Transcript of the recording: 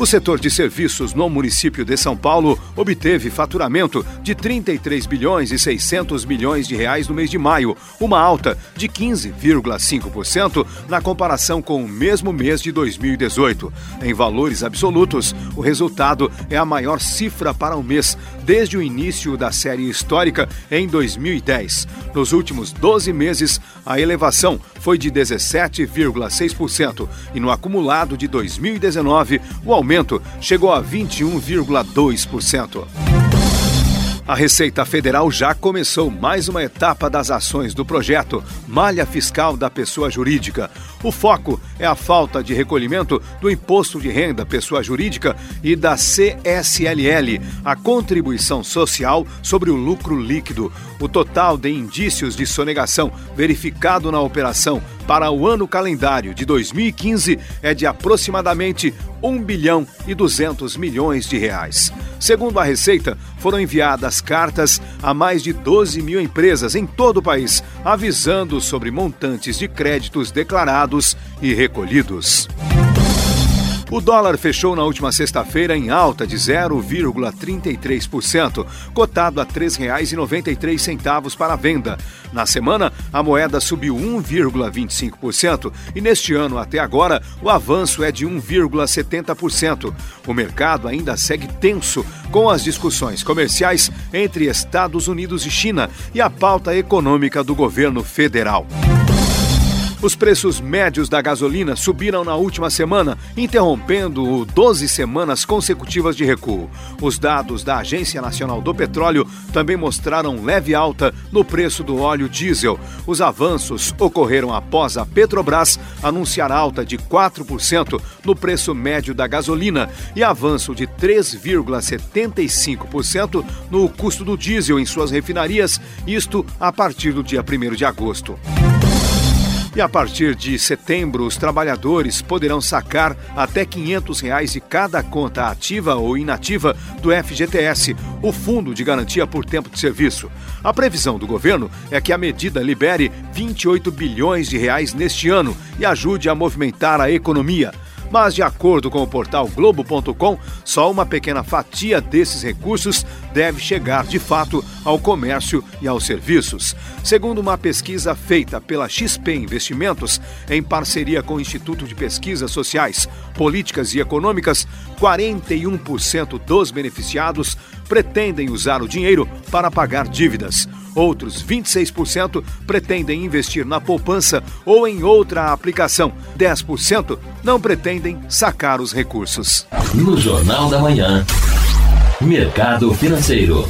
O setor de serviços no município de São Paulo obteve faturamento de 33 bilhões e 600 milhões de reais no mês de maio, uma alta de 15,5% na comparação com o mesmo mês de 2018. Em valores absolutos, o resultado é a maior cifra para o mês desde o início da série histórica em 2010. Nos últimos 12 meses, a elevação foi de 17,6% e no acumulado de 2019, o aumento chegou a 21,2%. A Receita Federal já começou mais uma etapa das ações do projeto Malha Fiscal da Pessoa Jurídica. O foco é a falta de recolhimento do Imposto de Renda Pessoa Jurídica e da CSLL, a Contribuição Social sobre o Lucro Líquido. O total de indícios de sonegação verificado na operação para o ano calendário de 2015 é de aproximadamente 1 bilhão e 200 milhões de reais. Segundo a Receita, foram enviadas cartas a mais de 12 mil empresas em todo o país, avisando sobre montantes de créditos declarados e recolhidos. O dólar fechou na última sexta-feira em alta de 0,33%, cotado a R$ 3,93 para venda. Na semana, a moeda subiu 1,25% e neste ano até agora o avanço é de 1,70%. O mercado ainda segue tenso com as discussões comerciais entre Estados Unidos e China e a pauta econômica do governo federal. Os preços médios da gasolina subiram na última semana, interrompendo 12 semanas consecutivas de recuo. Os dados da Agência Nacional do Petróleo também mostraram leve alta no preço do óleo diesel. Os avanços ocorreram após a Petrobras anunciar alta de 4% no preço médio da gasolina e avanço de 3,75% no custo do diesel em suas refinarias, isto a partir do dia 1 de agosto. E a partir de setembro, os trabalhadores poderão sacar até 500 reais de cada conta ativa ou inativa do FGTS, o Fundo de Garantia por Tempo de Serviço. A previsão do governo é que a medida libere 28 bilhões de reais neste ano e ajude a movimentar a economia. Mas, de acordo com o portal Globo.com, só uma pequena fatia desses recursos deve chegar de fato ao comércio e aos serviços. Segundo uma pesquisa feita pela XP Investimentos, em parceria com o Instituto de Pesquisas Sociais, Políticas e Econômicas, 41% dos beneficiados pretendem usar o dinheiro para pagar dívidas. Outros 26% pretendem investir na poupança ou em outra aplicação. 10% não pretendem sacar os recursos. No Jornal da Manhã, Mercado Financeiro.